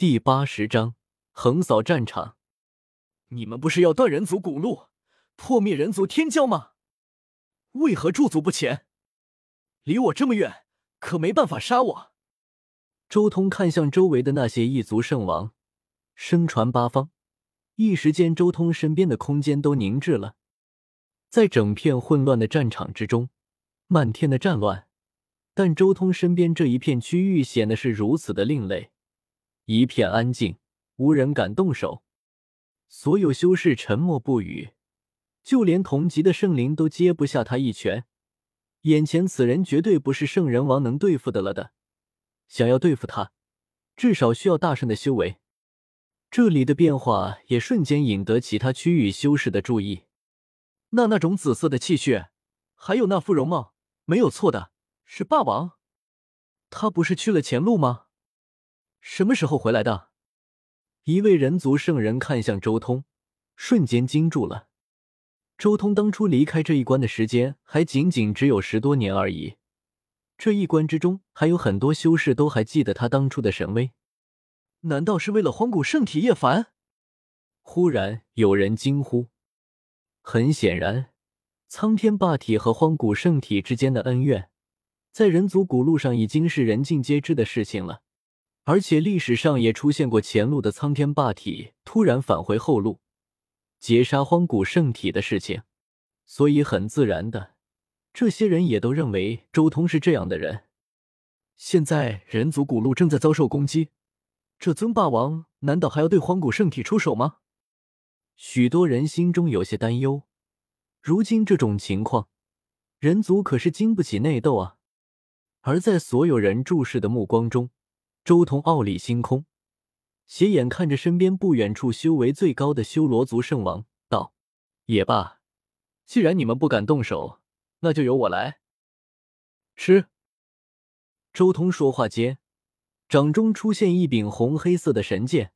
第八十章横扫战场。你们不是要断人族古路，破灭人族天骄吗？为何驻足不前？离我这么远，可没办法杀我。周通看向周围的那些异族圣王，声传八方。一时间，周通身边的空间都凝滞了。在整片混乱的战场之中，漫天的战乱，但周通身边这一片区域显得是如此的另类，一片安静，无人敢动手。所有修士沉默不语，就连同级的圣灵都接不下他一拳。眼前此人绝对不是圣人王能对付的了的。想要对付他，至少需要大圣的修为。这里的变化也瞬间引得其他区域修士的注意。那那种紫色的气血，还有那副容貌，没有错的，是霸王。他不是去了前路吗？什么时候回来的？一位人族圣人看向周通，瞬间惊住了。周通当初离开这一关的时间还仅仅只有十多年而已，这一关之中还有很多修士都还记得他当初的神威。难道是为了荒古圣体叶凡？忽然有人惊呼。很显然，苍天霸体和荒古圣体之间的恩怨，在人族古路上已经是人尽皆知的事情了。而且历史上也出现过前路的苍天霸体突然返回后路，截杀荒古圣体的事情。所以很自然的，这些人也都认为周通是这样的人。现在人族古路正在遭受攻击。这尊霸王难道还要对荒古圣体出手吗？许多人心中有些担忧。如今这种情况，人族可是经不起内斗啊！而在所有人注视的目光中，周通傲立星空，斜眼看着身边不远处修为最高的修罗族圣王，道：“也罢，既然你们不敢动手，那就由我来。”吃。周通说话间。掌中出现一柄红黑色的神剑，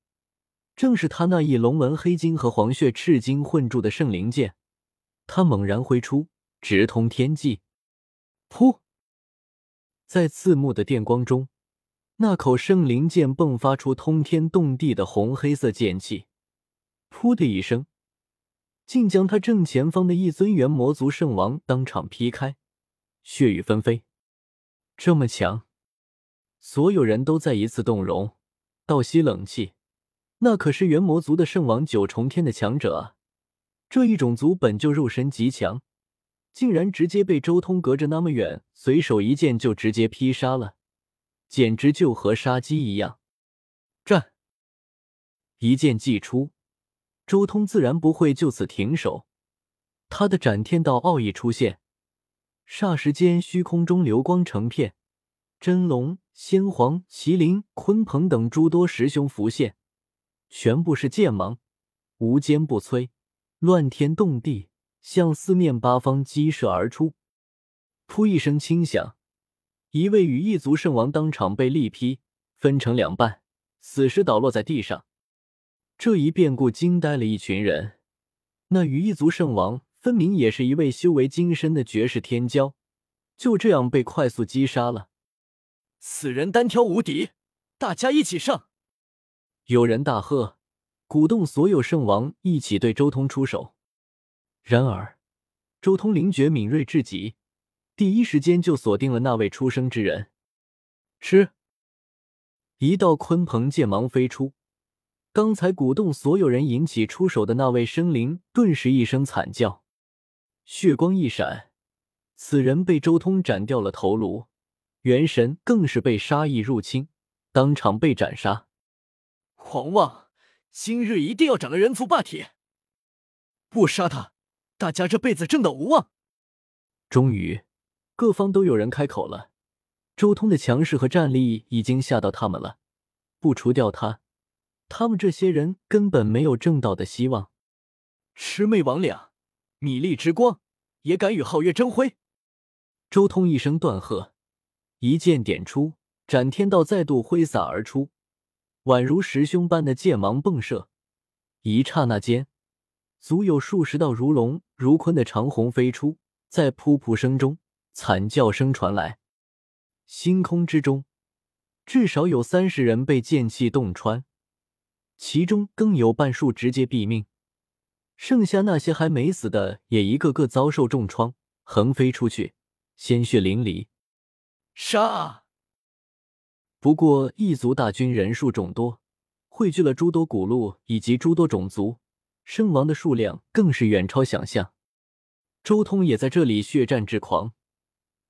正是他那一龙纹黑金和黄血赤金混铸的圣灵剑。他猛然挥出，直通天际。噗！在刺目的电光中，那口圣灵剑迸发出通天动地的红黑色剑气。噗的一声，竟将他正前方的一尊元魔族圣王当场劈开，血雨纷飞。这么强！所有人都再一次动容，倒吸冷气。那可是元魔族的圣王九重天的强者啊！这一种族本就肉身极强，竟然直接被周通隔着那么远，随手一剑就直接劈杀了，简直就和杀鸡一样。战！一剑祭出，周通自然不会就此停手，他的斩天道奥义出现，霎时间虚空中流光成片，真龙。仙皇、麒麟、鲲鹏等诸多师兄浮现，全部是剑芒，无坚不摧，乱天动地，向四面八方激射而出。噗一声轻响，一位羽翼族圣王当场被力劈，分成两半，死尸倒落在地上。这一变故惊呆了一群人。那羽翼族圣王分明也是一位修为精深的绝世天骄，就这样被快速击杀了。此人单挑无敌，大家一起上！有人大喝，鼓动所有圣王一起对周通出手。然而，周通灵觉敏锐至极，第一时间就锁定了那位出生之人。吃！一道鲲鹏剑芒飞出，刚才鼓动所有人引起出手的那位生灵顿时一声惨叫，血光一闪，此人被周通斩掉了头颅。元神更是被杀意入侵，当场被斩杀。狂妄！今日一定要斩了人族霸体！不杀他，大家这辈子正道无望。终于，各方都有人开口了。周通的强势和战力已经吓到他们了，不除掉他，他们这些人根本没有正道的希望。魑魅魍魉，米粒之光，也敢与皓月争辉？周通一声断喝。一剑点出，斩天道再度挥洒而出，宛如十凶般的剑芒迸射。一刹那间，足有数十道如龙如鲲的长虹飞出，在噗噗声中，惨叫声传来。星空之中，至少有三十人被剑气洞穿，其中更有半数直接毙命，剩下那些还没死的也一个个遭受重创，横飞出去，鲜血淋漓。杀！不过异族大军人数众多，汇聚了诸多古路以及诸多种族，身亡的数量更是远超想象。周通也在这里血战至狂，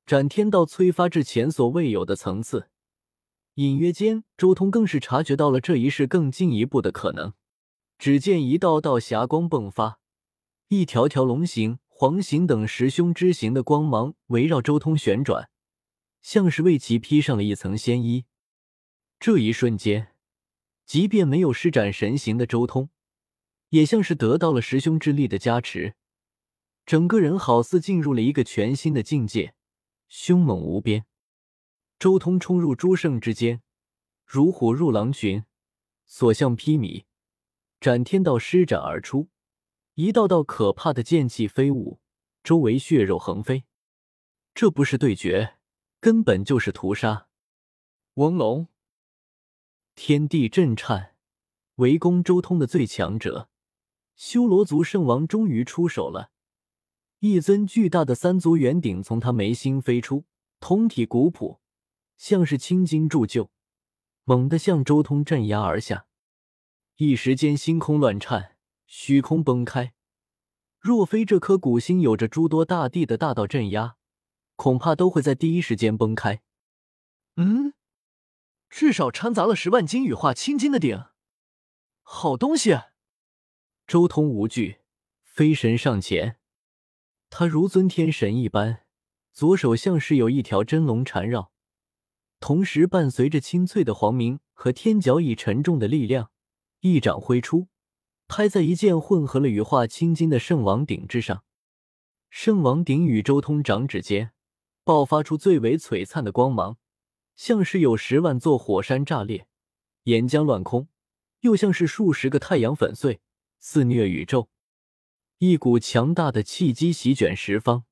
斩天道催发至前所未有的层次。隐约间，周通更是察觉到了这一世更进一步的可能。只见一道道霞光迸发，一条条龙形、黄形等十凶之形的光芒围绕周通旋转，像是为其披上了一层仙衣。这一瞬间，即便没有施展神形的周通，也像是得到了十凶之力的加持，整个人好似进入了一个全新的境界，凶猛无边。周通冲入诸圣之间，如虎入狼群，所向披靡，斩天道施展而出，一道道可怕的剑气飞舞，周围血肉横飞。这不是对决，根本就是屠杀！翁龙。天地震颤，围攻周通的最强者修罗族圣王终于出手了。一尊巨大的三足圆鼎从他眉心飞出，通体古朴，像是青金铸就，猛地向周通镇压而下。一时间，星空乱颤，虚空崩开。若非这颗古星有着诸多大地的大道镇压，恐怕都会在第一时间崩开。嗯。至少掺杂了十万斤羽化青金的鼎，好东西！周通无惧，飞身上前，他如尊天神一般，左手像是有一条真龙缠绕，同时伴随着清脆的黄鸣和天角以沉重的力量，一掌挥出，拍在一件混合了羽化青金的圣王鼎之上。圣王鼎与周通掌指间爆发出最为璀璨的光芒。像是有十万座火山炸裂，岩浆乱空；又像是数十个太阳粉碎，肆虐宇宙。一股强大的气机席卷十方，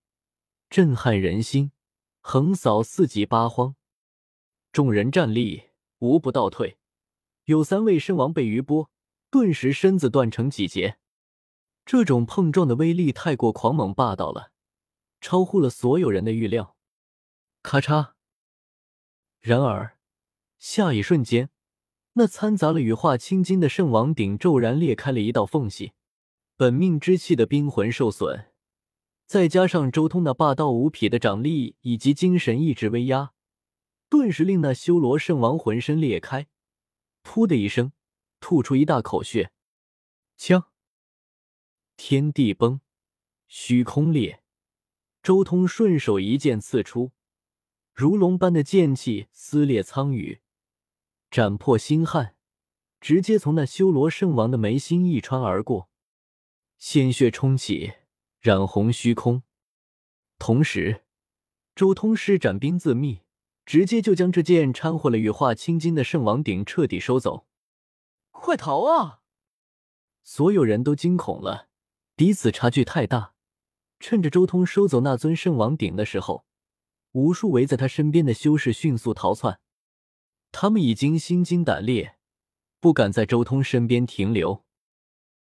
震撼人心，横扫四极八荒。众人站立，无不倒退。有三位身亡被余波，顿时身子断成几截。这种碰撞的威力太过狂猛霸道了，超乎了所有人的预料。咔嚓！然而，下一瞬间，那掺杂了羽化青金的圣王鼎骤然裂开了一道缝隙，本命之气的冰魂受损，再加上周通那霸道无匹的掌力以及精神意志威压，顿时令那修罗圣王浑身裂开，噗的一声，吐出一大口血。枪！天地崩，虚空裂，周通顺手一剑刺出。如龙般的剑气撕裂苍宇，斩破星汉，直接从那修罗圣王的眉心一穿而过，鲜血冲起，染红虚空。同时，周通施展冰自秘，直接就将这件掺和了羽化青金的圣王鼎彻底收走。快逃啊！所有人都惊恐了，彼此差距太大。趁着周通收走那尊圣王鼎的时候。无数围在他身边的修士迅速逃窜，他们已经心惊胆裂，不敢在周通身边停留。